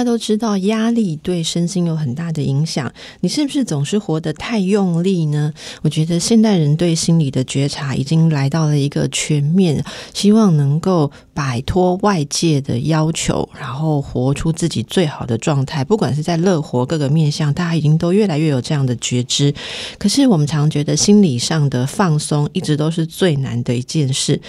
大家都知道，压力对身心有很大的影响。你是不是总是活得太用力呢？我觉得现代人对心理的觉察已经来到了一个全面，希望能够摆脱外界的要求，然后活出自己最好的状态。不管是在乐活各个面向，大家已经都越来越有这样的觉知。可是我们常觉得心理上的放松一直都是最难的一件事。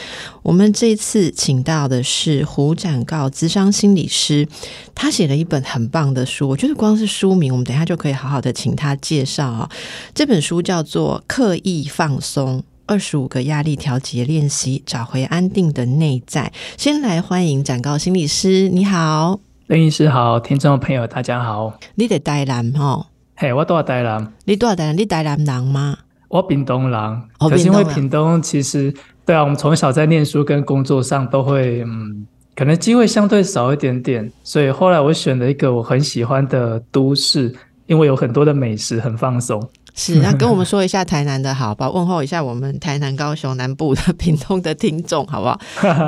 我们这一次请到的是胡展告资商心理师，他写了一本很棒的书。我觉得光是书名，我们等一下就可以好好的请他介绍啊。这本书叫做《刻意放松：二十五个压力调节练习，找回安定的内在》。先来欢迎展告心理师，你好，林医师好，听众朋友大家好。你得台南哈？嘿，我多台南。你多台南？你台南人吗？我屏东人。可是因为屏东其实。对啊，我们从小在念书跟工作上都会，嗯，可能机会相对少一点点，所以后来我选了一个我很喜欢的都市，因为有很多的美食，很放松。是，那跟我们说一下台南的好吧，问候一下我们台南、高雄南部的屏东的听众，好不好？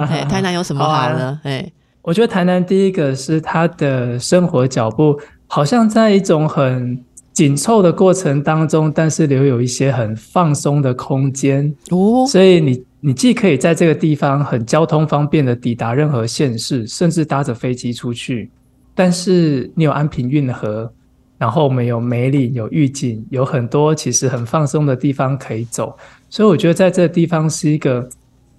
哎，台南有什么好呢？哎，我觉得台南第一个是它的生活脚步，好像在一种很。紧凑的过程当中，但是留有一些很放松的空间哦，所以你你既可以在这个地方很交通方便的抵达任何县市，甚至搭着飞机出去，但是你有安平运河，然后我们有梅里有御景，有很多其实很放松的地方可以走，所以我觉得在这个地方是一个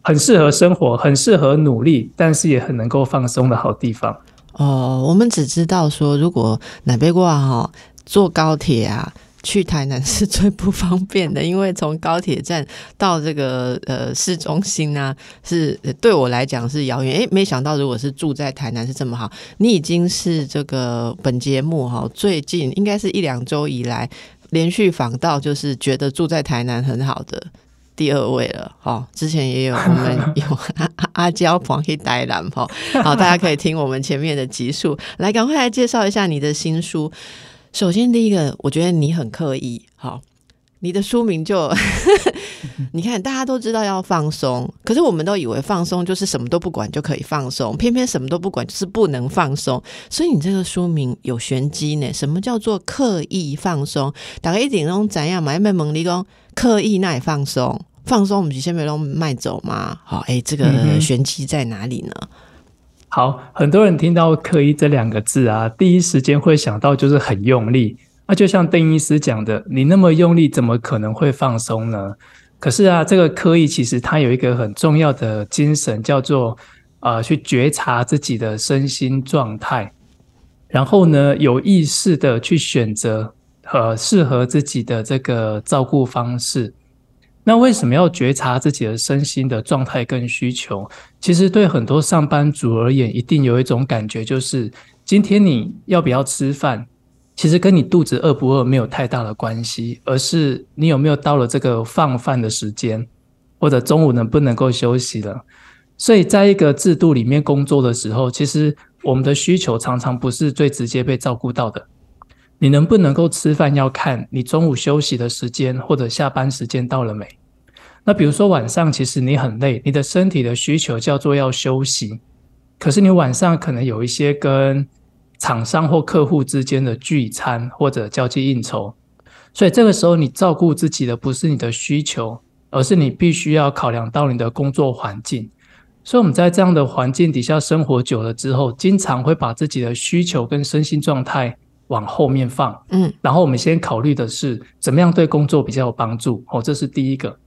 很适合生活、很适合努力，但是也很能够放松的好地方。哦，我们只知道说，如果哪边过哈。坐高铁啊，去台南是最不方便的，因为从高铁站到这个呃市中心呢，是对我来讲是遥远。诶，没想到如果是住在台南是这么好。你已经是这个本节目哈，最近应该是一两周以来连续访到，就是觉得住在台南很好的第二位了。哈，之前也有我们有阿娇黄黑呆男哈，好，大家可以听我们前面的集数，来赶快来介绍一下你的新书。首先，第一个，我觉得你很刻意。好，你的书名就，你看，大家都知道要放松，可是我们都以为放松就是什么都不管就可以放松，偏偏什么都不管就是不能放松。所以你这个书名有玄机呢。什么叫做刻意放松？大概一点钟怎样嘛？因为蒙离工刻意那也放松，放松我们先别弄卖走嘛？好，哎，这个玄机在哪里呢？好，很多人听到“刻意”这两个字啊，第一时间会想到就是很用力。那就像邓医师讲的，你那么用力，怎么可能会放松呢？可是啊，这个刻意其实它有一个很重要的精神，叫做呃，去觉察自己的身心状态，然后呢，有意识的去选择呃适合自己的这个照顾方式。那为什么要觉察自己的身心的状态跟需求？其实对很多上班族而言，一定有一种感觉，就是今天你要不要吃饭，其实跟你肚子饿不饿没有太大的关系，而是你有没有到了这个放饭的时间，或者中午能不能够休息了。所以在一个制度里面工作的时候，其实我们的需求常常不是最直接被照顾到的。你能不能够吃饭，要看你中午休息的时间或者下班时间到了没？那比如说晚上，其实你很累，你的身体的需求叫做要休息，可是你晚上可能有一些跟厂商或客户之间的聚餐或者交际应酬，所以这个时候你照顾自己的不是你的需求，而是你必须要考量到你的工作环境。所以我们在这样的环境底下生活久了之后，经常会把自己的需求跟身心状态。往后面放，嗯，然后我们先考虑的是怎么样对工作比较有帮助，哦，这是第一个。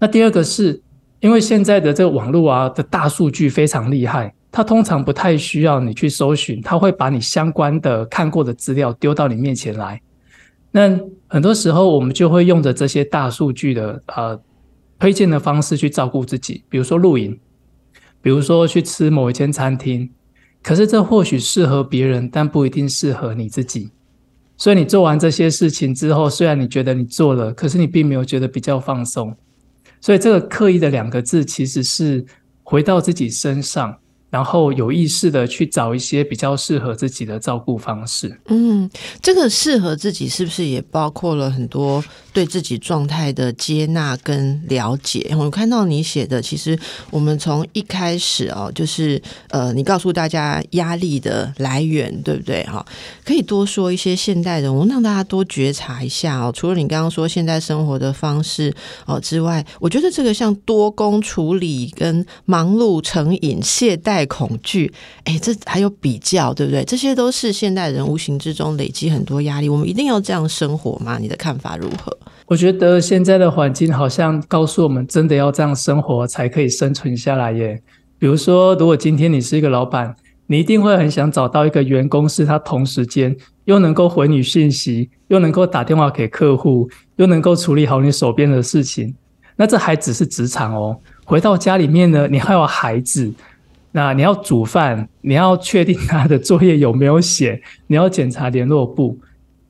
那第二个是因为现在的这个网络啊的大数据非常厉害，它通常不太需要你去搜寻，它会把你相关的看过的资料丢到你面前来。那很多时候我们就会用着这些大数据的呃推荐的方式去照顾自己，比如说露营，比如说去吃某一间餐厅。可是这或许适合别人，但不一定适合你自己。所以你做完这些事情之后，虽然你觉得你做了，可是你并没有觉得比较放松。所以这个刻意的两个字，其实是回到自己身上，然后有意识的去找一些比较适合自己的照顾方式。嗯，这个适合自己是不是也包括了很多对自己状态的接纳跟了解？我看到你写的，其实我们从一开始哦，就是呃，你告诉大家压力的来源，对不对？哈，可以多说一些现代人，我让大家多觉察一下哦。除了你刚刚说现在生活的方式哦之外，我觉得这个像多工处理、跟忙碌成瘾、懈怠。恐惧，哎，这还有比较，对不对？这些都是现代人无形之中累积很多压力。我们一定要这样生活吗？你的看法如何？我觉得现在的环境好像告诉我们，真的要这样生活才可以生存下来耶。比如说，如果今天你是一个老板，你一定会很想找到一个员工，是他同时间又能够回你信息，又能够打电话给客户，又能够处理好你手边的事情。那这还只是职场哦。回到家里面呢，你还有孩子。那你要煮饭，你要确定他的作业有没有写，你要检查联络簿。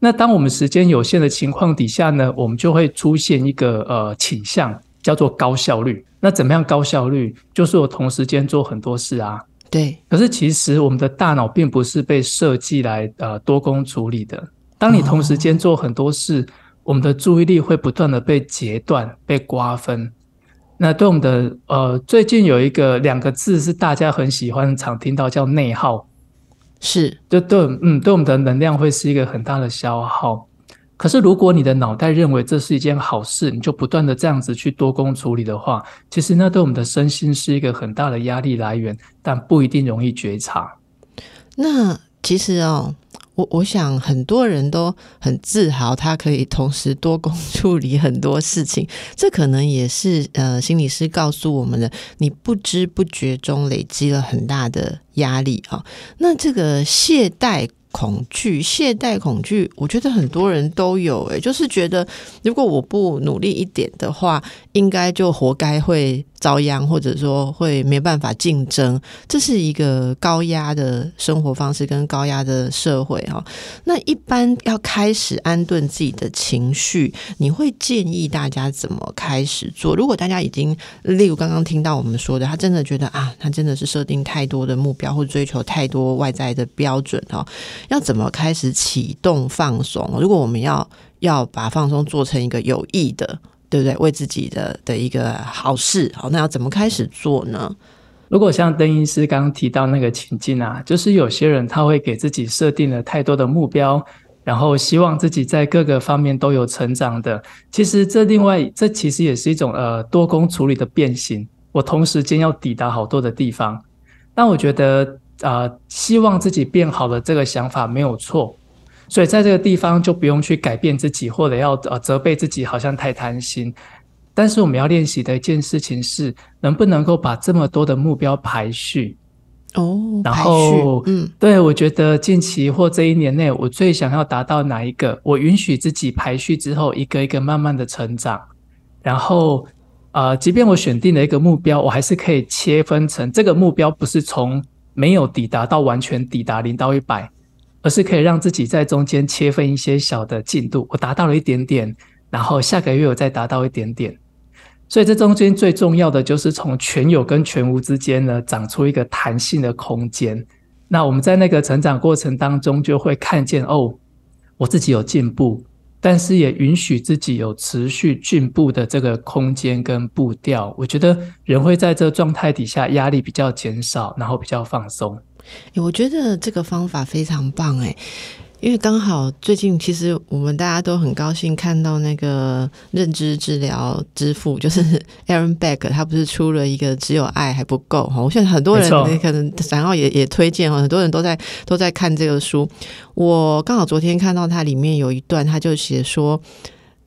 那当我们时间有限的情况底下呢，我们就会出现一个呃倾向，叫做高效率。那怎么样高效率？就是我同时间做很多事啊。对。可是其实我们的大脑并不是被设计来呃多工处理的。当你同时间做很多事，我们的注意力会不断的被截断、被瓜分。那对我们的呃，最近有一个两个字是大家很喜欢、常听到，叫内耗，是就对，嗯，对我们的能量会是一个很大的消耗。可是如果你的脑袋认为这是一件好事，你就不断的这样子去多工处理的话，其实那对我们的身心是一个很大的压力来源，但不一定容易觉察。那其实哦。我我想很多人都很自豪，他可以同时多工处理很多事情。这可能也是呃，心理师告诉我们的，你不知不觉中累积了很大的压力啊。那这个懈怠。恐惧、懈怠恐惧，我觉得很多人都有。诶，就是觉得如果我不努力一点的话，应该就活该会遭殃，或者说会没办法竞争。这是一个高压的生活方式跟高压的社会哈。那一般要开始安顿自己的情绪，你会建议大家怎么开始做？如果大家已经，例如刚刚听到我们说的，他真的觉得啊，他真的是设定太多的目标，或追求太多外在的标准哈。要怎么开始启动放松？如果我们要要把放松做成一个有益的，对不对？为自己的的一个好事，好，那要怎么开始做呢？如果像邓医师刚刚提到那个情境啊，就是有些人他会给自己设定了太多的目标，然后希望自己在各个方面都有成长的。其实这另外这其实也是一种呃多工处理的变形。我同时间要抵达好多的地方，但我觉得。啊，希望自己变好的这个想法没有错，所以在这个地方就不用去改变自己，或者要呃责备自己，好像太贪心。但是我们要练习的一件事情是，能不能够把这么多的目标排序哦，然后嗯，对我觉得近期或这一年内，我最想要达到哪一个？我允许自己排序之后，一个一个慢慢的成长。然后啊，即便我选定了一个目标，我还是可以切分成这个目标不是从。没有抵达到完全抵达零到一百，而是可以让自己在中间切分一些小的进度。我达到了一点点，然后下个月我再达到一点点。所以这中间最重要的就是从全有跟全无之间呢，长出一个弹性的空间。那我们在那个成长过程当中，就会看见哦，我自己有进步。但是也允许自己有持续进步的这个空间跟步调，我觉得人会在这状态底下压力比较减少，然后比较放松。我觉得这个方法非常棒哎。因为刚好最近，其实我们大家都很高兴看到那个认知治疗之父，就是 Aaron Beck，他不是出了一个只有爱还不够哈。我现在很多人可能然后也也推荐哈，很多人都在都在看这个书。我刚好昨天看到它里面有一段，他就写说，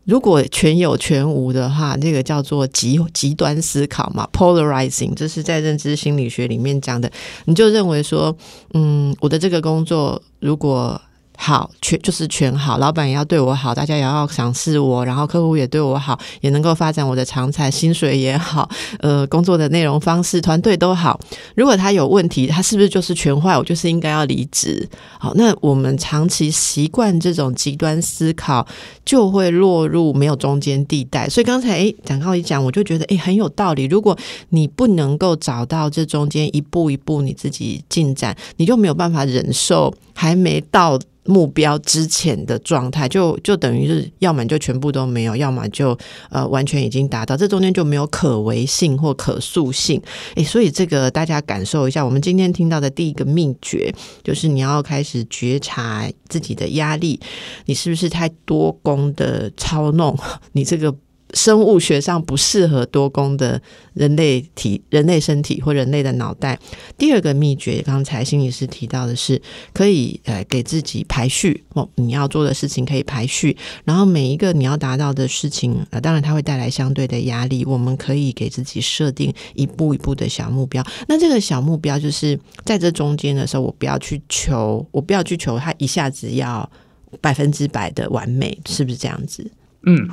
如果全有全无的话，那个叫做极极端思考嘛，polarizing，这是在认知心理学里面讲的。你就认为说，嗯，我的这个工作如果好，全就是全好，老板也要对我好，大家也要赏识我，然后客户也对我好，也能够发展我的长才，薪水也好，呃，工作的内容方式，团队都好。如果他有问题，他是不是就是全坏？我就是应该要离职。好，那我们长期习惯这种极端思考，就会落入没有中间地带。所以刚才诶，讲到一讲，我就觉得诶很有道理。如果你不能够找到这中间一步一步你自己进展，你就没有办法忍受还没到。目标之前的状态，就就等于是，要么就全部都没有，要么就呃完全已经达到，这中间就没有可为性或可塑性。诶，所以这个大家感受一下，我们今天听到的第一个秘诀，就是你要开始觉察自己的压力，你是不是太多功的操弄 你这个。生物学上不适合多功的人类体、人类身体或人类的脑袋。第二个秘诀，刚才心理师提到的是，可以呃给自己排序哦，你要做的事情可以排序，然后每一个你要达到的事情，呃，当然它会带来相对的压力。我们可以给自己设定一步一步的小目标。那这个小目标就是在这中间的时候，我不要去求，我不要去求它一下子要百分之百的完美，是不是这样子？嗯。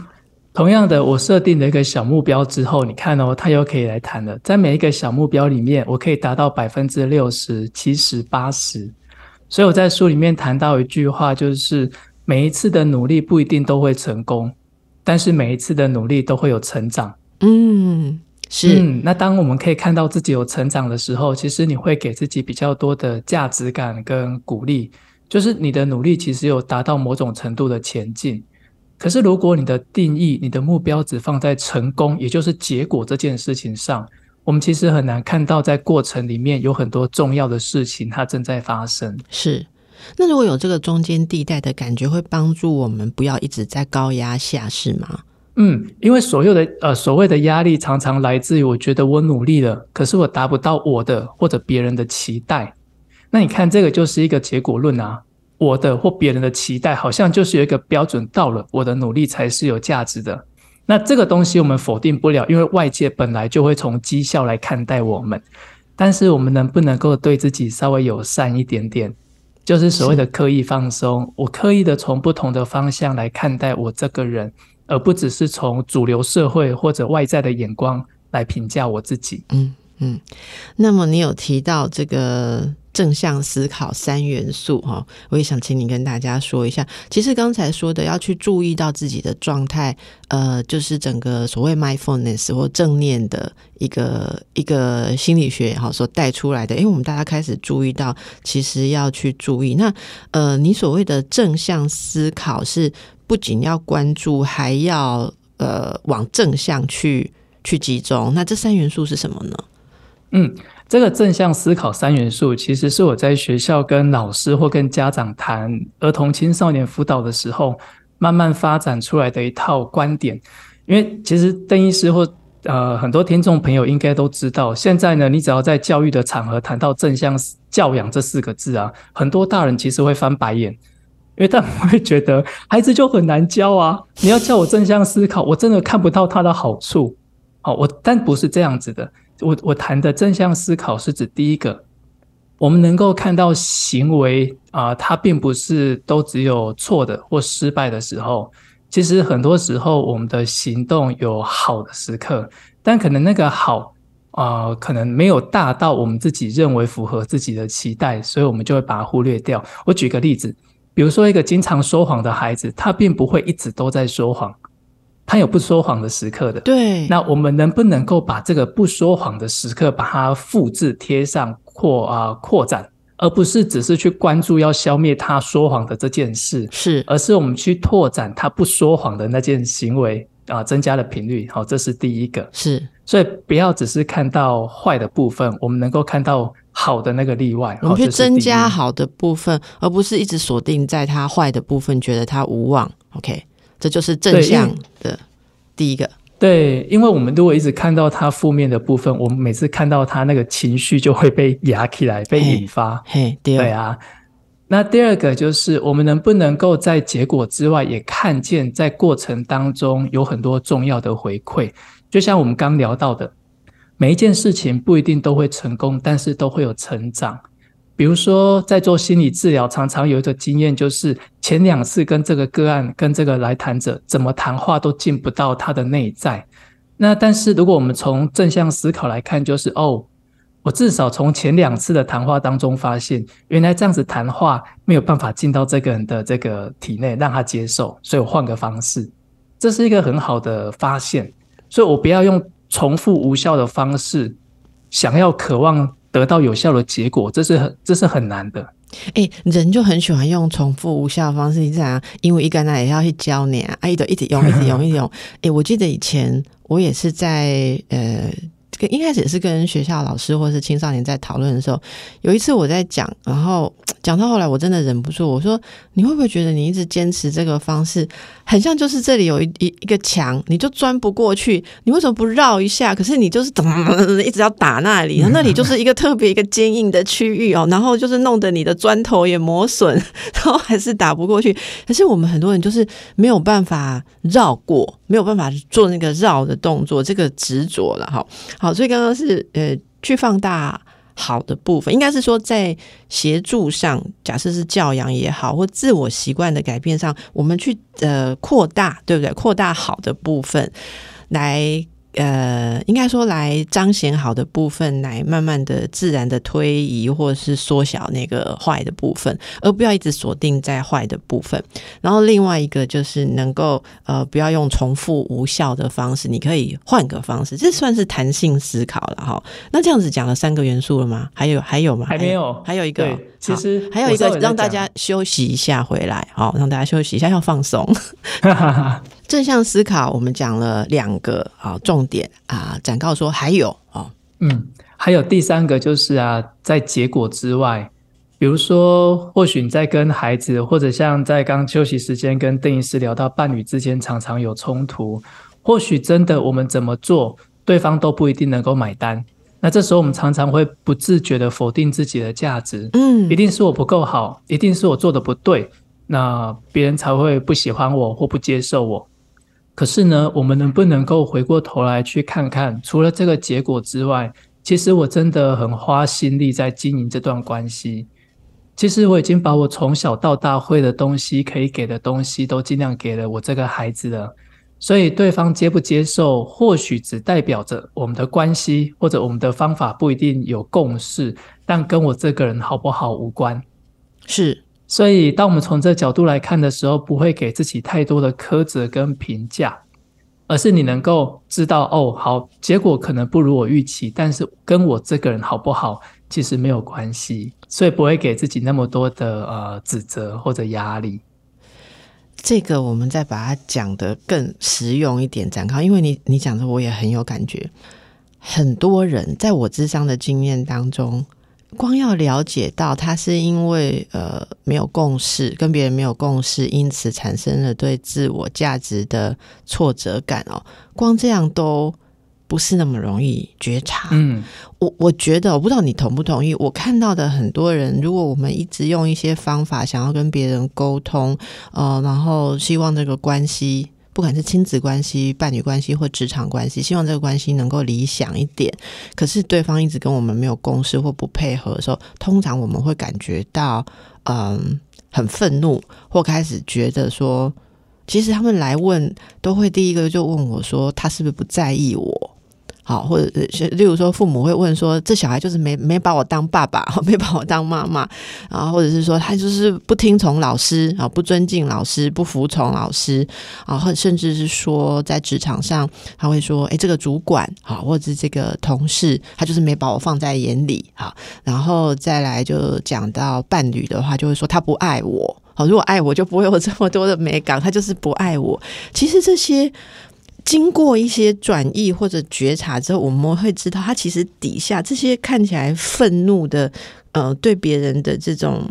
同样的，我设定了一个小目标之后，你看哦，它又可以来谈了。在每一个小目标里面，我可以达到百分之六十、七十、八十。所以我在书里面谈到一句话，就是每一次的努力不一定都会成功，但是每一次的努力都会有成长。嗯，是。嗯，那当我们可以看到自己有成长的时候，其实你会给自己比较多的价值感跟鼓励，就是你的努力其实有达到某种程度的前进。可是，如果你的定义、你的目标只放在成功，也就是结果这件事情上，我们其实很难看到在过程里面有很多重要的事情它正在发生。是，那如果有这个中间地带的感觉，会帮助我们不要一直在高压下，是吗？嗯，因为所有的呃所谓的压力，常常来自于我觉得我努力了，可是我达不到我的或者别人的期待。那你看，这个就是一个结果论啊。我的或别人的期待，好像就是有一个标准到了，我的努力才是有价值的。那这个东西我们否定不了，因为外界本来就会从绩效来看待我们。但是我们能不能够对自己稍微友善一点点？就是所谓的刻意放松，我刻意的从不同的方向来看待我这个人，而不只是从主流社会或者外在的眼光来评价我自己。嗯嗯。那么你有提到这个？正向思考三元素哈，我也想请你跟大家说一下。其实刚才说的要去注意到自己的状态，呃，就是整个所谓 mindfulness 或正念的一个一个心理学哈所带出来的。因为我们大家开始注意到，其实要去注意。那呃，你所谓的正向思考是不仅要关注，还要呃往正向去去集中。那这三元素是什么呢？嗯。这个正向思考三元素，其实是我在学校跟老师或跟家长谈儿童青少年辅导的时候，慢慢发展出来的一套观点。因为其实邓医师或呃很多听众朋友应该都知道，现在呢，你只要在教育的场合谈到正向教养这四个字啊，很多大人其实会翻白眼，因为他们会觉得孩子就很难教啊，你要叫我正向思考，我真的看不到他的好处。好，我但不是这样子的。我我谈的正向思考是指第一个，我们能够看到行为啊，它并不是都只有错的或失败的时候，其实很多时候我们的行动有好的时刻，但可能那个好啊，可能没有大到我们自己认为符合自己的期待，所以我们就会把它忽略掉。我举个例子，比如说一个经常说谎的孩子，他并不会一直都在说谎。他有不说谎的时刻的，对。那我们能不能够把这个不说谎的时刻，把它复制贴上扩啊扩展，而不是只是去关注要消灭他说谎的这件事，是，而是我们去拓展他不说谎的那件行为啊，增加了频率。好，这是第一个，是。所以不要只是看到坏的部分，我们能够看到好的那个例外，我们去增加好的部分，而不是一直锁定在他坏的部分，觉得他无望。OK。这就是正向的第一个。对，因为我们如果一直看到他负面的部分，我们每次看到他那个情绪就会被压起来，被引发。嘿，对啊。那第二个就是，我们能不能够在结果之外，也看见在过程当中有很多重要的回馈？就像我们刚聊到的，每一件事情不一定都会成功，但是都会有成长。比如说在做心理治疗，常常有一个经验，就是前两次跟这个个案、跟这个来谈者怎么谈话都进不到他的内在。那但是如果我们从正向思考来看，就是哦，我至少从前两次的谈话当中发现，原来这样子谈话没有办法进到这个人的这个体内，让他接受，所以我换个方式，这是一个很好的发现。所以我不要用重复无效的方式，想要渴望得到有效的结果，这是很这是很难的。哎，人就很喜欢用重复无效的方式，你这样，因为一个人也要去教你啊，一直一直用，一直用，一直 用。哎，我记得以前我也是在呃。跟一开始也是跟学校老师或者是青少年在讨论的时候，有一次我在讲，然后讲到后来我真的忍不住，我说：“你会不会觉得你一直坚持这个方式，很像就是这里有一一一个墙，你就钻不过去，你为什么不绕一下？可是你就是怎么一直要打那里，那里就是一个特别一个坚硬的区域哦，然后就是弄得你的砖头也磨损，然后还是打不过去。可是我们很多人就是没有办法绕过，没有办法做那个绕的动作，这个执着了哈。好。所以刚刚是呃，去放大好的部分，应该是说在协助上，假设是教养也好，或自我习惯的改变上，我们去呃扩大，对不对？扩大好的部分来。呃，应该说来彰显好的部分，来慢慢的、自然的推移，或者是缩小那个坏的部分，而不要一直锁定在坏的部分。然后另外一个就是能够呃，不要用重复无效的方式，你可以换个方式，这算是弹性思考了哈。那这样子讲了三个元素了吗？还有还有吗？还没有，还有一个，其实还有一个让大家休息一下回来，好，让大家休息一下，要放松。正向思考，我们讲了两个啊重点啊，展告说还有哦，嗯，还有第三个就是啊，在结果之外，比如说，或许你在跟孩子，或者像在刚休息时间跟邓医师聊到伴侣之间常常有冲突，或许真的我们怎么做，对方都不一定能够买单。那这时候我们常常会不自觉的否定自己的价值，嗯，一定是我不够好，一定是我做的不对，那别人才会不喜欢我或不接受我。可是呢，我们能不能够回过头来去看看，除了这个结果之外，其实我真的很花心力在经营这段关系。其实我已经把我从小到大会的东西，可以给的东西，都尽量给了我这个孩子了。所以对方接不接受，或许只代表着我们的关系或者我们的方法不一定有共识，但跟我这个人好不好无关。是。所以，当我们从这角度来看的时候，不会给自己太多的苛责跟评价，而是你能够知道，哦，好，结果可能不如我预期，但是跟我这个人好不好，其实没有关系，所以不会给自己那么多的呃指责或者压力。这个我们再把它讲得更实用一点，展开，因为你你讲的我也很有感觉，很多人在我智商的经验当中。光要了解到他是因为呃没有共识，跟别人没有共识，因此产生了对自我价值的挫折感哦。光这样都不是那么容易觉察。嗯，我我觉得我不知道你同不同意。我看到的很多人，如果我们一直用一些方法想要跟别人沟通，呃，然后希望这个关系。不管是亲子关系、伴侣关系或职场关系，希望这个关系能够理想一点。可是对方一直跟我们没有共识或不配合的时候，通常我们会感觉到嗯很愤怒，或开始觉得说，其实他们来问都会第一个就问我说，他是不是不在意我？好，或者是例如说，父母会问说：“这小孩就是没没把我当爸爸，没把我当妈妈啊？”或者是说，他就是不听从老师啊，不尊敬老师，不服从老师啊，或甚至是说，在职场上，他会说：“哎，这个主管啊，或者是这个同事，他就是没把我放在眼里。”好，然后再来就讲到伴侣的话，就会说他不爱我。好，如果爱我，就不会有这么多的美感。他就是不爱我。其实这些。经过一些转译或者觉察之后，我们会知道，他其实底下这些看起来愤怒的，呃，对别人的这种，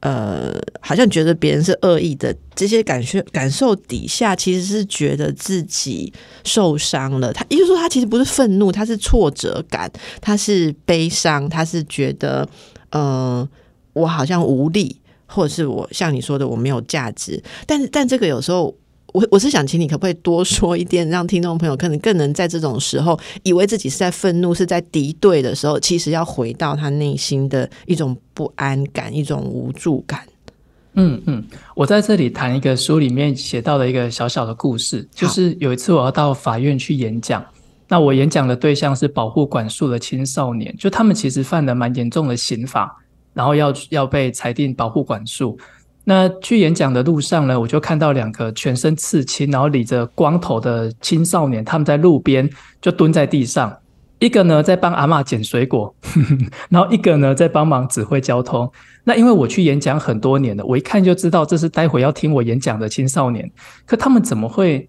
呃，好像觉得别人是恶意的这些感受，感受底下其实是觉得自己受伤了。他也就是说，他其实不是愤怒，他是挫折感，他是悲伤，他是觉得，呃，我好像无力，或者是我像你说的，我没有价值。但是，但这个有时候。我我是想请你可不可以多说一点，让听众朋友可能更能在这种时候，以为自己是在愤怒、是在敌对的时候，其实要回到他内心的一种不安感、一种无助感。嗯嗯，我在这里谈一个书里面写到的一个小小的故事，就是有一次我要到法院去演讲，那我演讲的对象是保护管束的青少年，就他们其实犯了蛮严重的刑法，然后要要被裁定保护管束。那去演讲的路上呢，我就看到两个全身刺青，然后理着光头的青少年，他们在路边就蹲在地上，一个呢在帮阿妈捡水果，然后一个呢在帮忙指挥交通。那因为我去演讲很多年了，我一看就知道这是待会要听我演讲的青少年。可他们怎么会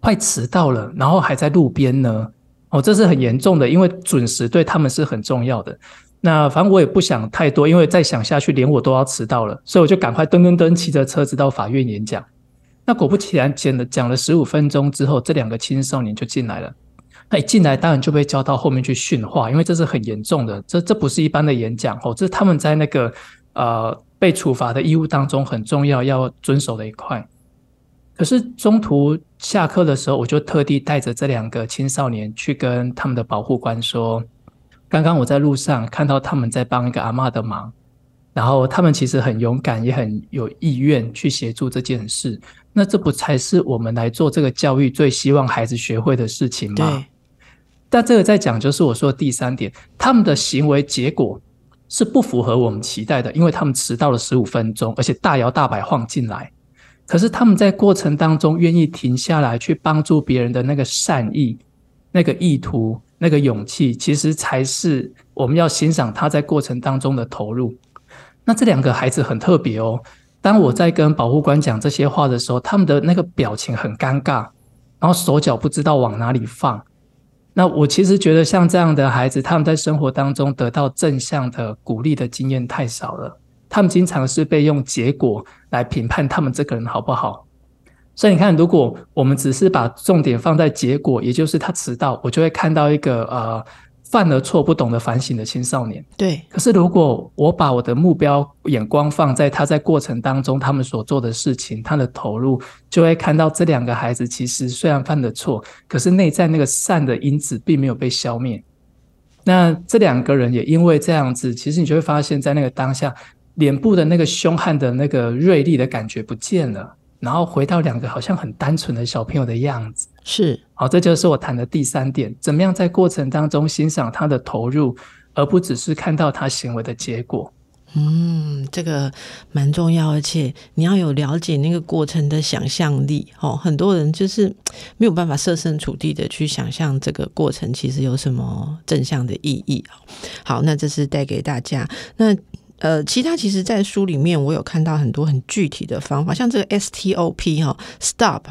快迟到了，然后还在路边呢？哦，这是很严重的，因为准时对他们是很重要的。那反正我也不想太多，因为再想下去，连我都要迟到了，所以我就赶快噔噔噔骑着车子到法院演讲。那果不其然，讲了讲了十五分钟之后，这两个青少年就进来了。那一进来，当然就被叫到后面去训话，因为这是很严重的，这这不是一般的演讲哦，这是他们在那个呃被处罚的义务当中很重要要遵守的一块。可是中途下课的时候，我就特地带着这两个青少年去跟他们的保护官说。刚刚我在路上看到他们在帮一个阿妈的忙，然后他们其实很勇敢，也很有意愿去协助这件事。那这不才是我们来做这个教育最希望孩子学会的事情吗？但这个在讲就是我说的第三点，他们的行为结果是不符合我们期待的，因为他们迟到了十五分钟，而且大摇大摆晃进来。可是他们在过程当中愿意停下来去帮助别人的那个善意、那个意图。那个勇气，其实才是我们要欣赏他在过程当中的投入。那这两个孩子很特别哦。当我在跟保护官讲这些话的时候，他们的那个表情很尴尬，然后手脚不知道往哪里放。那我其实觉得，像这样的孩子，他们在生活当中得到正向的鼓励的经验太少了。他们经常是被用结果来评判他们这个人好不好。所以你看，如果我们只是把重点放在结果，也就是他迟到，我就会看到一个呃犯了错、不懂得反省的青少年。对。可是如果我把我的目标眼光放在他在过程当中他们所做的事情，他的投入，就会看到这两个孩子其实虽然犯了错，可是内在那个善的因子并没有被消灭。那这两个人也因为这样子，其实你就会发现在那个当下，脸部的那个凶悍的那个锐利的感觉不见了。然后回到两个好像很单纯的小朋友的样子，是好，这就是我谈的第三点，怎么样在过程当中欣赏他的投入，而不只是看到他行为的结果。嗯，这个蛮重要，而且你要有了解那个过程的想象力。哦，很多人就是没有办法设身处地的去想象这个过程其实有什么正向的意义。好，那这是带给大家那。呃，其他其实，在书里面我有看到很多很具体的方法，像这个 STOP 哈，Stop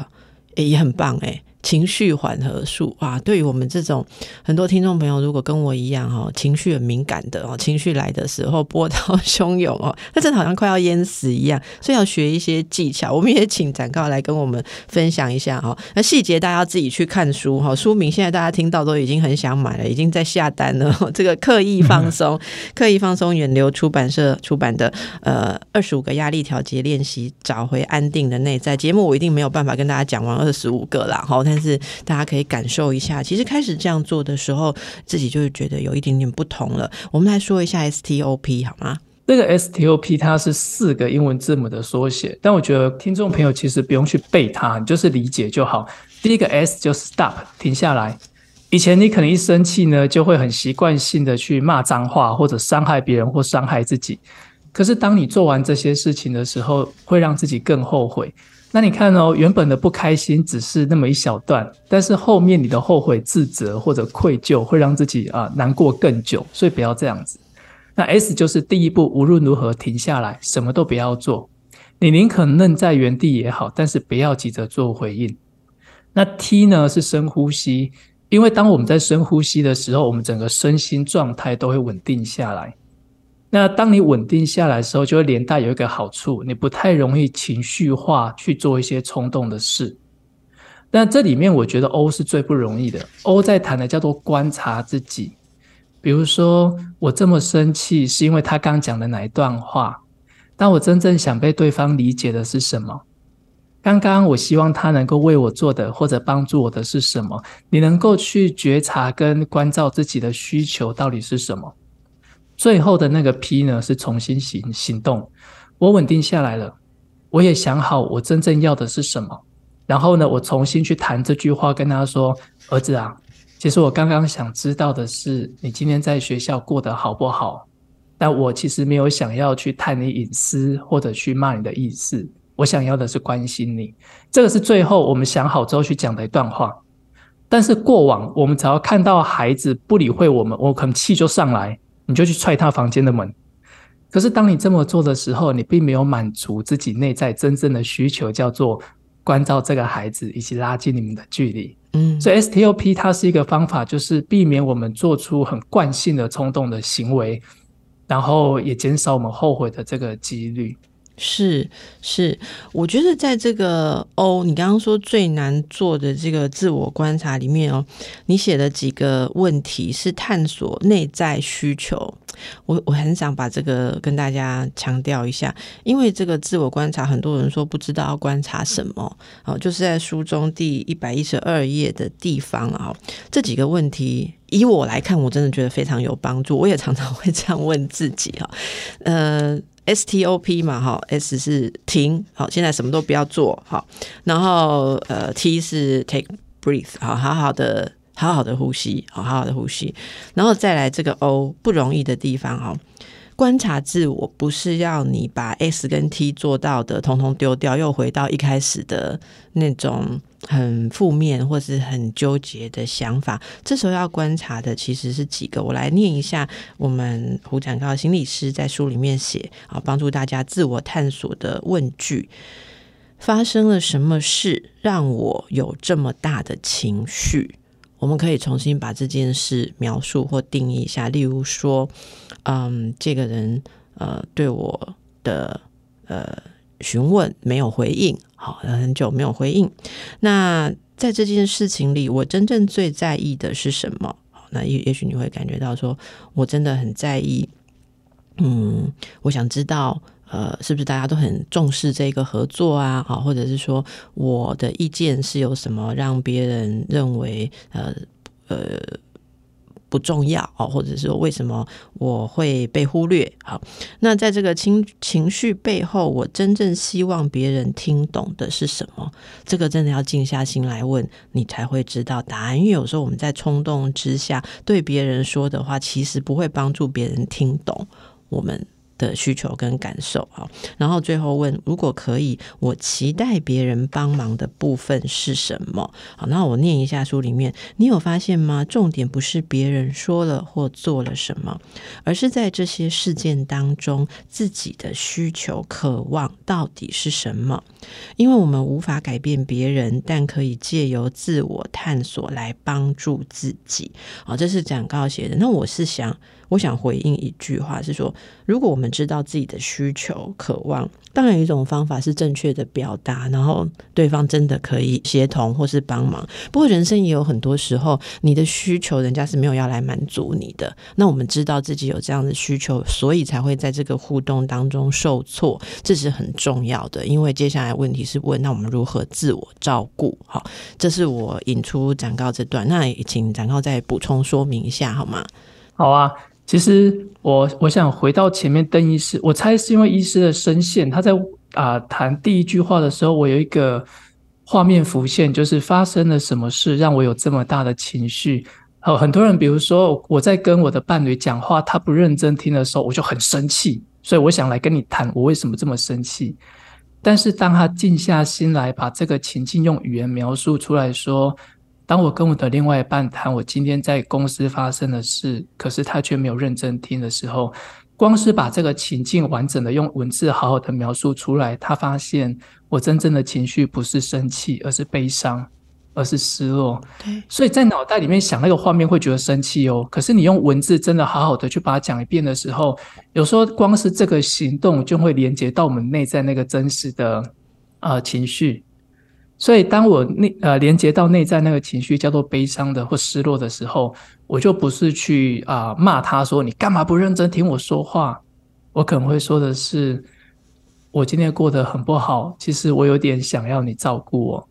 也很棒哎。情绪缓和术啊，对于我们这种很多听众朋友，如果跟我一样哈，情绪很敏感的哦，情绪来的时候波涛汹涌哦，那真的好像快要淹死一样，所以要学一些技巧。我们也请展告来跟我们分享一下哈。那细节大家自己去看书哈，书名现在大家听到都已经很想买了，已经在下单了。这个刻意放松，刻意放松，远流出版社出版的呃二十五个压力调节练习，找回安定的内在。节目我一定没有办法跟大家讲完二十五个啦，好，但但是大家可以感受一下，其实开始这样做的时候，自己就会觉得有一点点不同了。我们来说一下 STOP 好吗？那个 STOP 它是四个英文字母的缩写，但我觉得听众朋友其实不用去背它，你就是理解就好。第一个 S 就 Stop，停下来。以前你可能一生气呢，就会很习惯性的去骂脏话，或者伤害别人或伤害自己。可是当你做完这些事情的时候，会让自己更后悔。那你看哦，原本的不开心只是那么一小段，但是后面你的后悔、自责或者愧疚会让自己啊难过更久，所以不要这样子。那 S 就是第一步，无论如何停下来，什么都不要做，你宁可愣在原地也好，但是不要急着做回应。那 T 呢是深呼吸，因为当我们在深呼吸的时候，我们整个身心状态都会稳定下来。那当你稳定下来的时候，就会连带有一个好处，你不太容易情绪化去做一些冲动的事。那这里面我觉得 O 是最不容易的。O 在谈的叫做观察自己，比如说我这么生气是因为他刚讲的哪一段话，但我真正想被对方理解的是什么？刚刚我希望他能够为我做的或者帮助我的是什么？你能够去觉察跟关照自己的需求到底是什么？最后的那个 P 呢，是重新行行动。我稳定下来了，我也想好我真正要的是什么。然后呢，我重新去谈这句话，跟他说：“儿子啊，其实我刚刚想知道的是你今天在学校过得好不好。但我其实没有想要去探你隐私或者去骂你的意思。”我想要的是关心你，这个是最后我们想好之后去讲的一段话。但是过往我们只要看到孩子不理会我们，我可能气就上来，你就去踹他房间的门。可是当你这么做的时候，你并没有满足自己内在真正的需求，叫做关照这个孩子，以及拉近你们的距离。嗯，所以 STOP 它是一个方法，就是避免我们做出很惯性的冲动的行为，然后也减少我们后悔的这个几率。是是，我觉得在这个哦，你刚刚说最难做的这个自我观察里面哦，你写的几个问题是探索内在需求，我我很想把这个跟大家强调一下，因为这个自我观察，很多人说不知道要观察什么哦，就是在书中第一百一十二页的地方啊，这几个问题，以我来看，我真的觉得非常有帮助，我也常常会这样问自己哈，呃。S T O P 嘛，哈，S 是停，好，现在什么都不要做，好，然后呃，T 是 take breath，好，好好的，好好的呼吸，好好的呼吸，然后再来这个 O 不容易的地方，哈。观察自我不是要你把 S 跟 T 做到的通通丢掉，又回到一开始的那种很负面或是很纠结的想法。这时候要观察的其实是几个，我来念一下我们胡展高心理师在书里面写啊，帮助大家自我探索的问句：发生了什么事让我有这么大的情绪？我们可以重新把这件事描述或定义一下，例如说，嗯，这个人呃对我的呃询问没有回应，好，很久没有回应。那在这件事情里，我真正最在意的是什么？那也也许你会感觉到说，我真的很在意，嗯，我想知道。呃，是不是大家都很重视这个合作啊？好，或者是说我的意见是有什么让别人认为呃呃不重要哦，或者是为什么我会被忽略？好，那在这个情情绪背后，我真正希望别人听懂的是什么？这个真的要静下心来问，你才会知道答案。因为有时候我们在冲动之下对别人说的话，其实不会帮助别人听懂我们。的需求跟感受啊，然后最后问：如果可以，我期待别人帮忙的部分是什么？好，那我念一下书里面，你有发现吗？重点不是别人说了或做了什么，而是在这些事件当中，自己的需求、渴望到底是什么？因为我们无法改变别人，但可以借由自我探索来帮助自己。好，这是讲告写的。那我是想。我想回应一句话，是说，如果我们知道自己的需求、渴望，当然有一种方法是正确的表达，然后对方真的可以协同或是帮忙。不过，人生也有很多时候，你的需求人家是没有要来满足你的。那我们知道自己有这样的需求，所以才会在这个互动当中受挫，这是很重要的。因为接下来问题是问，那我们如何自我照顾？好，这是我引出展告这段，那请展告再补充说明一下好吗？好啊。其实我我想回到前面邓医师，我猜是因为医师的声线，他在啊谈第一句话的时候，我有一个画面浮现，就是发生了什么事让我有这么大的情绪。哦，很多人，比如说我在跟我的伴侣讲话，他不认真听的时候，我就很生气，所以我想来跟你谈，我为什么这么生气。但是当他静下心来，把这个情境用语言描述出来说。当我跟我的另外一半谈我今天在公司发生的事，可是他却没有认真听的时候，光是把这个情境完整的用文字好好的描述出来，他发现我真正的情绪不是生气，而是悲伤，而是失落。对，所以在脑袋里面想那个画面会觉得生气哦，可是你用文字真的好好的去把它讲一遍的时候，有时候光是这个行动就会连接到我们内在那个真实的呃情绪。所以，当我内呃连接到内在那个情绪叫做悲伤的或失落的时候，我就不是去啊骂他说你干嘛不认真听我说话，我可能会说的是，我今天过得很不好，其实我有点想要你照顾我。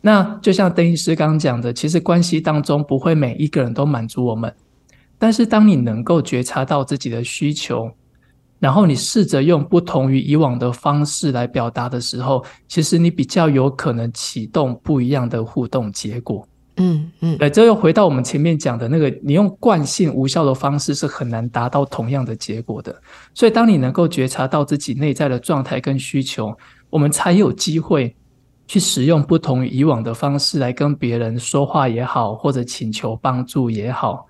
那就像邓医师刚刚讲的，其实关系当中不会每一个人都满足我们，但是当你能够觉察到自己的需求，然后你试着用不同于以往的方式来表达的时候，其实你比较有可能启动不一样的互动结果。嗯嗯，对，这又回到我们前面讲的那个，你用惯性无效的方式是很难达到同样的结果的。所以，当你能够觉察到自己内在的状态跟需求，我们才有机会。去使用不同于以往的方式来跟别人说话也好，或者请求帮助也好，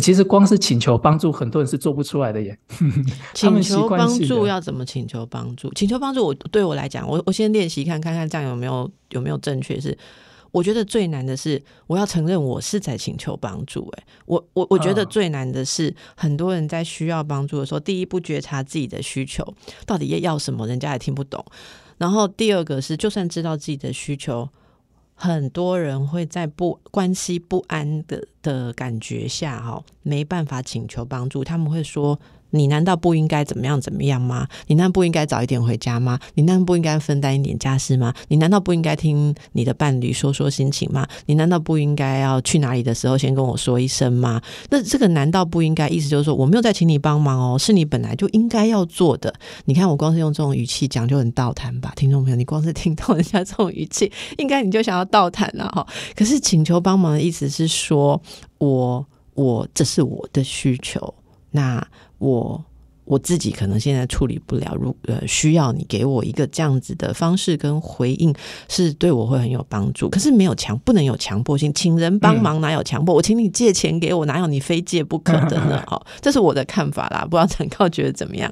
其实光是请求帮助，很多人是做不出来的耶。请求帮助要怎么请求帮助？请求帮助，我对我来讲，我我先练习看看看，这样有没有有没有正确？是我觉得最难的是，我要承认我是在请求帮助。哎，我我我觉得最难的是，很多人在需要帮助的时候，第一不觉察自己的需求到底要要什么，人家也听不懂。然后第二个是，就算知道自己的需求，很多人会在不关系不安的的感觉下，哈，没办法请求帮助，他们会说。你难道不应该怎么样怎么样吗？你难道不应该早一点回家吗？你难道不应该分担一点家事吗？你难道不应该听你的伴侣说说心情吗？你难道不应该要去哪里的时候先跟我说一声吗？那这个难道不应该？意思就是说我没有在请你帮忙哦，是你本来就应该要做的。你看我光是用这种语气讲就很倒谈吧，听众朋友，你光是听到人家这种语气，应该你就想要倒谈了哈。可是请求帮忙的意思是说我我这是我的需求，那。我我自己可能现在处理不了，如呃需要你给我一个这样子的方式跟回应，是对我会很有帮助。可是没有强，不能有强迫性，请人帮忙哪有强迫？我请你借钱给我，哪有你非借不可的呢？哦，这是我的看法啦，不知道陈高觉得怎么样？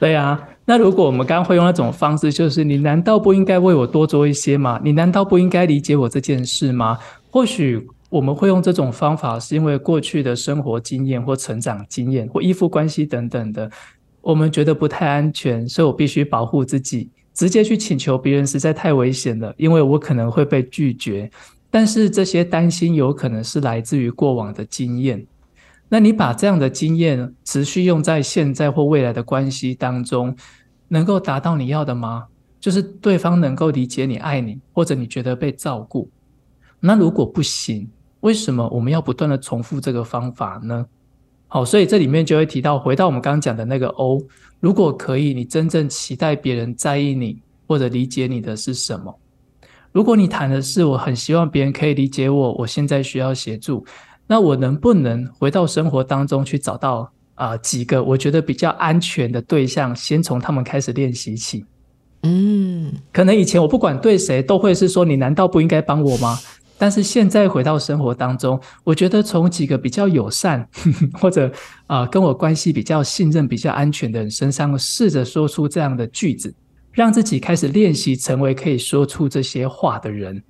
对啊，那如果我们刚刚会用那种方式，就是你难道不应该为我多做一些吗？你难道不应该理解我这件事吗？或许。我们会用这种方法，是因为过去的生活经验或成长经验或依附关系等等的，我们觉得不太安全，所以我必须保护自己。直接去请求别人实在太危险了，因为我可能会被拒绝。但是这些担心有可能是来自于过往的经验。那你把这样的经验持续用在现在或未来的关系当中，能够达到你要的吗？就是对方能够理解你、爱你，或者你觉得被照顾。那如果不行？为什么我们要不断的重复这个方法呢？好，所以这里面就会提到，回到我们刚刚讲的那个 O，如果可以，你真正期待别人在意你或者理解你的是什么？如果你谈的是我很希望别人可以理解我，我现在需要协助，那我能不能回到生活当中去找到啊几个我觉得比较安全的对象，先从他们开始练习起？嗯，可能以前我不管对谁都会是说，你难道不应该帮我吗？但是现在回到生活当中，我觉得从几个比较友善 或者啊跟我关系比较信任、比较安全的人身上，试着说出这样的句子，让自己开始练习成为可以说出这些话的人。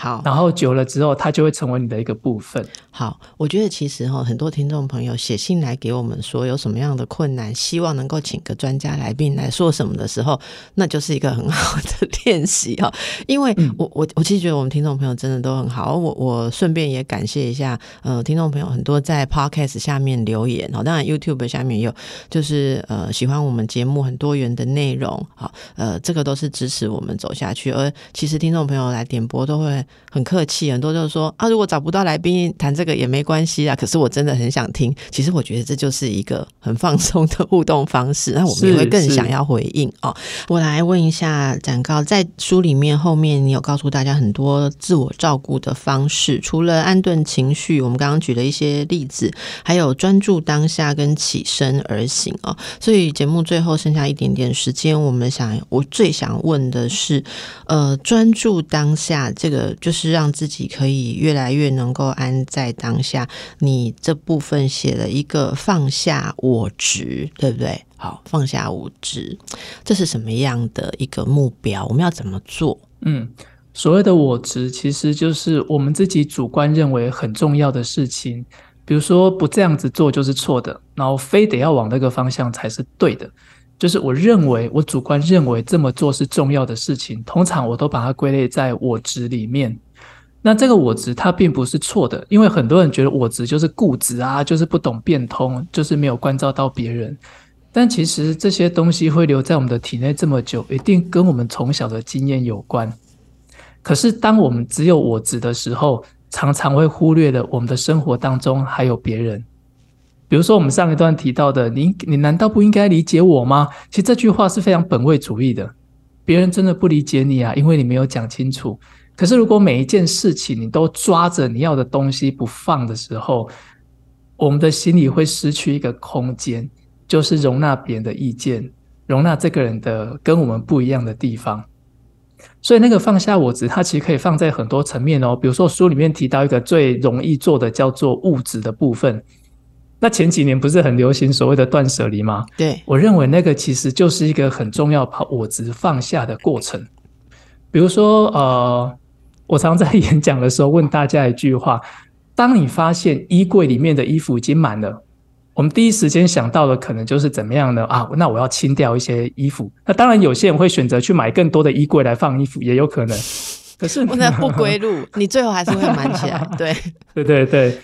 好，然后久了之后，它就会成为你的一个部分。好，我觉得其实哈，很多听众朋友写信来给我们说有什么样的困难，希望能够请个专家来宾来说什么的时候，那就是一个很好的练习哈。因为我我我其实觉得我们听众朋友真的都很好。我我顺便也感谢一下，呃，听众朋友很多在 Podcast 下面留言哦，当然 YouTube 下面有，就是呃喜欢我们节目很多元的内容，好，呃，这个都是支持我们走下去。而其实听众朋友来点播都会。很客气，很多就是说啊，如果找不到来宾谈这个也没关系啊。可是我真的很想听。其实我觉得这就是一个很放松的互动方式，那我们也会更想要回应哦。我来问一下展高，在书里面后面你有告诉大家很多自我照顾的方式，除了安顿情绪，我们刚刚举了一些例子，还有专注当下跟起身而行哦。所以节目最后剩下一点点时间，我们想我最想问的是，呃，专注当下这个。就是让自己可以越来越能够安在当下。你这部分写了一个放下我执，对不对？好，放下我执，这是什么样的一个目标？我们要怎么做？嗯，所谓的我执，其实就是我们自己主观认为很重要的事情，比如说不这样子做就是错的，然后非得要往那个方向才是对的。就是我认为，我主观认为这么做是重要的事情，通常我都把它归类在我执里面。那这个我执它并不是错的，因为很多人觉得我执就是固执啊，就是不懂变通，就是没有关照到别人。但其实这些东西会留在我们的体内这么久，一定跟我们从小的经验有关。可是当我们只有我执的时候，常常会忽略了我们的生活当中还有别人。比如说我们上一段提到的，你你难道不应该理解我吗？其实这句话是非常本位主义的。别人真的不理解你啊，因为你没有讲清楚。可是如果每一件事情你都抓着你要的东西不放的时候，我们的心里会失去一个空间，就是容纳别人的意见，容纳这个人的跟我们不一样的地方。所以那个放下我执，它其实可以放在很多层面哦。比如说书里面提到一个最容易做的，叫做物质的部分。那前几年不是很流行所谓的断舍离吗？对我认为那个其实就是一个很重要把我执放下的过程。比如说，呃，我常在演讲的时候问大家一句话：当你发现衣柜里面的衣服已经满了。我们第一时间想到的可能就是怎么样呢？啊，那我要清掉一些衣服。那当然，有些人会选择去买更多的衣柜来放衣服，也有可能。可是，不能不归路，你最后还是会满起来。对，对对对。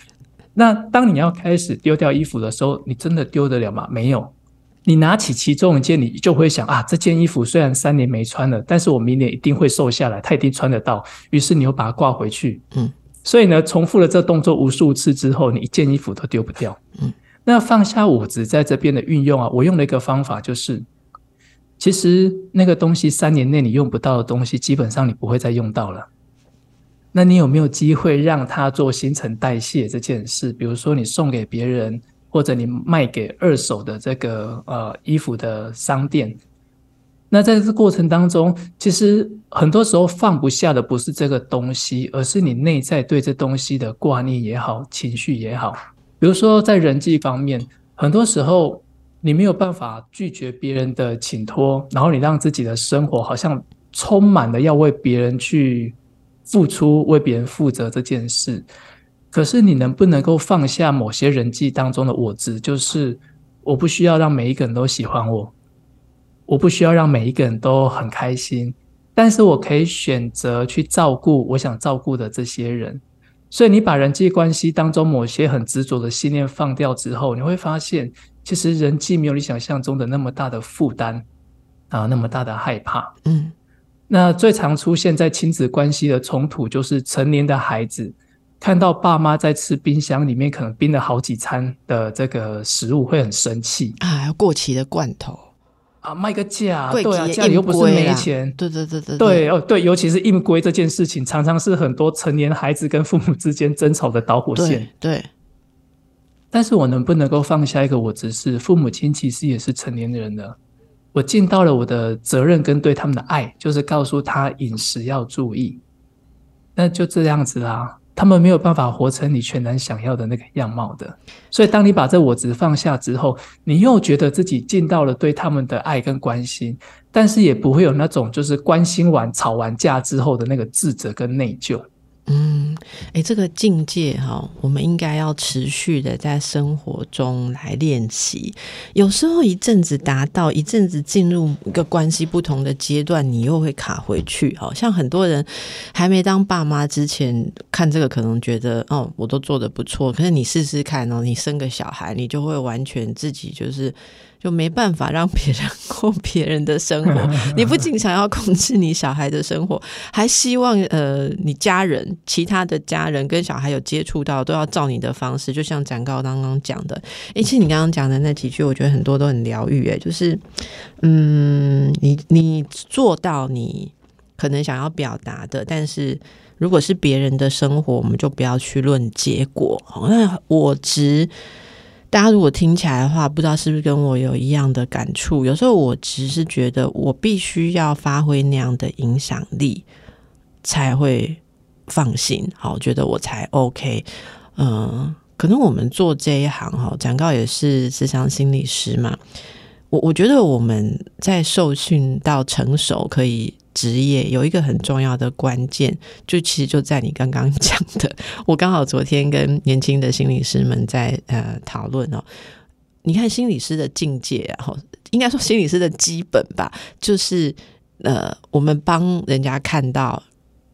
那当你要开始丢掉衣服的时候，你真的丢得了吗？没有。你拿起其中一件，你就会想啊，这件衣服虽然三年没穿了，但是我明年一定会瘦下来，它一定穿得到。于是你又把它挂回去。嗯。所以呢，重复了这动作无数次之后，你一件衣服都丢不掉。嗯。那放下我执在这边的运用啊，我用了一个方法，就是其实那个东西三年内你用不到的东西，基本上你不会再用到了。那你有没有机会让它做新陈代谢这件事？比如说你送给别人，或者你卖给二手的这个呃衣服的商店。那在这过程当中，其实很多时候放不下的不是这个东西，而是你内在对这东西的挂念也好，情绪也好。比如说，在人际方面，很多时候你没有办法拒绝别人的请托，然后你让自己的生活好像充满了要为别人去付出、为别人负责这件事。可是，你能不能够放下某些人际当中的我执？就是我不需要让每一个人都喜欢我，我不需要让每一个人都很开心，但是我可以选择去照顾我想照顾的这些人。所以，你把人际关系当中某些很执着的信念放掉之后，你会发现，其实人际没有你想象中的那么大的负担啊，那么大的害怕。嗯，那最常出现在亲子关系的冲突，就是成年的孩子看到爸妈在吃冰箱里面可能冰了好几餐的这个食物，会很生气啊，过期的罐头。啊，卖个价，对啊，家里又不是没钱，对对对对对哦，对，尤其是硬规这件事情，常常是很多成年孩子跟父母之间争吵的导火线。对，但是我能不能够放下一个我只是父母亲，其实也是成年人的，我尽到了我的责任跟对他们的爱，就是告诉他饮食要注意，那就这样子啦。他们没有办法活成你全然想要的那个样貌的，所以当你把这我执放下之后，你又觉得自己尽到了对他们的爱跟关心，但是也不会有那种就是关心完吵完架之后的那个自责跟内疚。嗯，哎，这个境界哈，我们应该要持续的在生活中来练习。有时候一阵子达到，一阵子进入一个关系不同的阶段，你又会卡回去。好像很多人还没当爸妈之前看这个，可能觉得哦，我都做的不错。可是你试试看哦，你生个小孩，你就会完全自己就是。就没办法让别人过别人的生活，你不仅想要控制你小孩的生活，还希望呃你家人其他的家人跟小孩有接触到，都要照你的方式。就像展高刚刚讲的，诶，其实你刚刚讲的那几句，我觉得很多都很疗愈。诶，就是嗯，你你做到你可能想要表达的，但是如果是别人的生活，我们就不要去论结果。那我只。大家如果听起来的话，不知道是不是跟我有一样的感触？有时候我只是觉得，我必须要发挥那样的影响力，才会放心。好，觉得我才 OK。嗯，可能我们做这一行哈，讲告也是智商心理师嘛。我我觉得我们在受训到成熟，可以。职业有一个很重要的关键，就其实就在你刚刚讲的。我刚好昨天跟年轻的心理师们在呃讨论哦，你看心理师的境界，然后应该说心理师的基本吧，就是呃，我们帮人家看到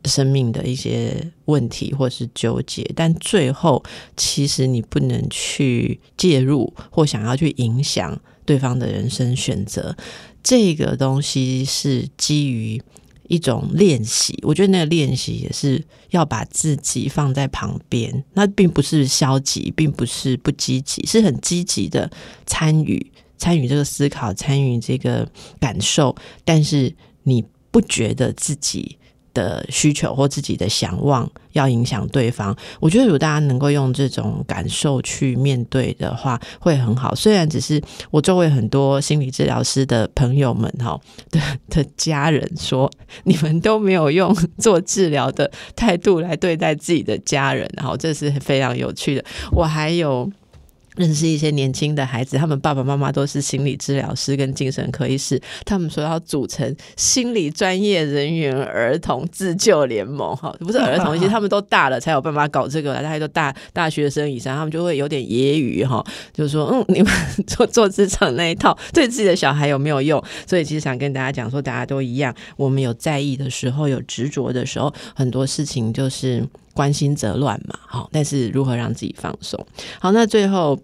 生命的一些问题或是纠结，但最后其实你不能去介入或想要去影响。对方的人生选择。这个东西是基于一种练习，我觉得那个练习也是要把自己放在旁边，那并不是消极，并不是不积极，是很积极的参与，参与这个思考，参与这个感受，但是你不觉得自己。的需求或自己的想望要影响对方，我觉得如果大家能够用这种感受去面对的话，会很好。虽然只是我周围很多心理治疗师的朋友们哈的的家人说，你们都没有用做治疗的态度来对待自己的家人，然后这是非常有趣的。我还有。认识一些年轻的孩子，他们爸爸妈妈都是心理治疗师跟精神科医师。他们说要组成心理专业人员儿童自救联盟，哈，不是儿童，其实他们都大了才有办法搞这个，大家都大大学生以上，他们就会有点揶揄哈，就是说，嗯，你们做做职场那一套对自己的小孩有没有用？所以其实想跟大家讲说，大家都一样，我们有在意的时候，有执着的时候，很多事情就是。关心则乱嘛，好，但是如何让自己放松？好，那最后，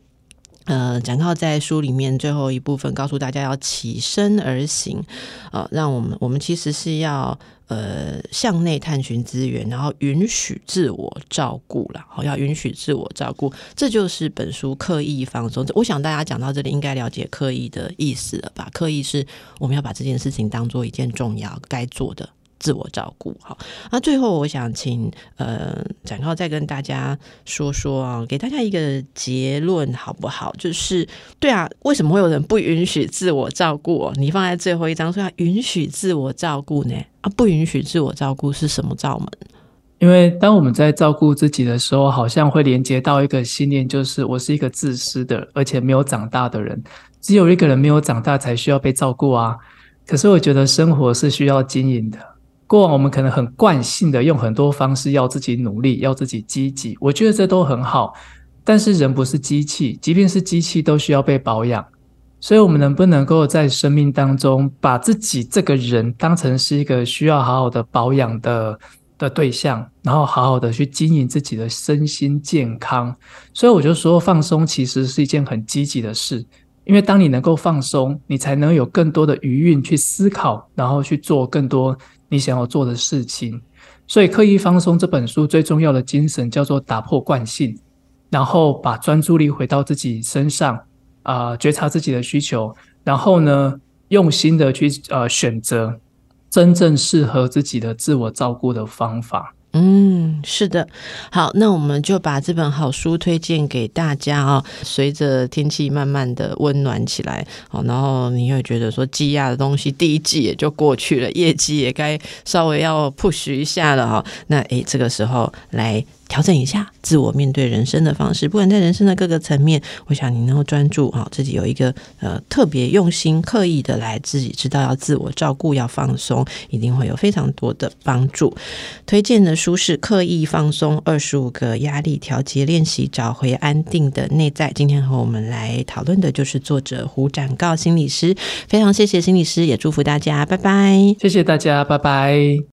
呃，展浩在书里面最后一部分告诉大家要起身而行，啊，让我们我们其实是要呃向内探寻资源，然后允许自我照顾了，好，要允许自我照顾，这就是本书刻意放松。我想大家讲到这里，应该了解刻意的意思了吧？刻意是我们要把这件事情当做一件重要该做的。自我照顾好，那最后我想请呃展浩再跟大家说说啊，给大家一个结论好不好？就是对啊，为什么会有人不允许自我照顾？你放在最后一张说要允许自我照顾呢？啊，不允许自我照顾是什么罩门？因为当我们在照顾自己的时候，好像会连接到一个信念，就是我是一个自私的，而且没有长大的人。只有一个人没有长大，才需要被照顾啊。可是我觉得生活是需要经营的。过往我们可能很惯性的用很多方式要自己努力，要自己积极，我觉得这都很好。但是人不是机器，即便是机器都需要被保养。所以，我们能不能够在生命当中把自己这个人当成是一个需要好好的保养的的对象，然后好好的去经营自己的身心健康？所以，我就说放松其实是一件很积极的事，因为当你能够放松，你才能有更多的余韵去思考，然后去做更多。你想要做的事情，所以刻意放松这本书最重要的精神叫做打破惯性，然后把专注力回到自己身上，啊，觉察自己的需求，然后呢，用心的去呃选择真正适合自己的自我照顾的方法。嗯，是的，好，那我们就把这本好书推荐给大家哦。随着天气慢慢的温暖起来，好，然后你会觉得说积压的东西第一季也就过去了，业绩也该稍微要 push 一下了哈。那诶，这个时候来。调整一下自我面对人生的方式，不管在人生的各个层面，我想你能够专注啊，自己有一个呃特别用心、刻意的来自己知道要自我照顾、要放松，一定会有非常多的帮助。推荐的书是《刻意放松：二十五个压力调节练习，找回安定的内在》。今天和我们来讨论的就是作者胡展告心理师。非常谢谢心理师，也祝福大家，拜拜。谢谢大家，拜拜。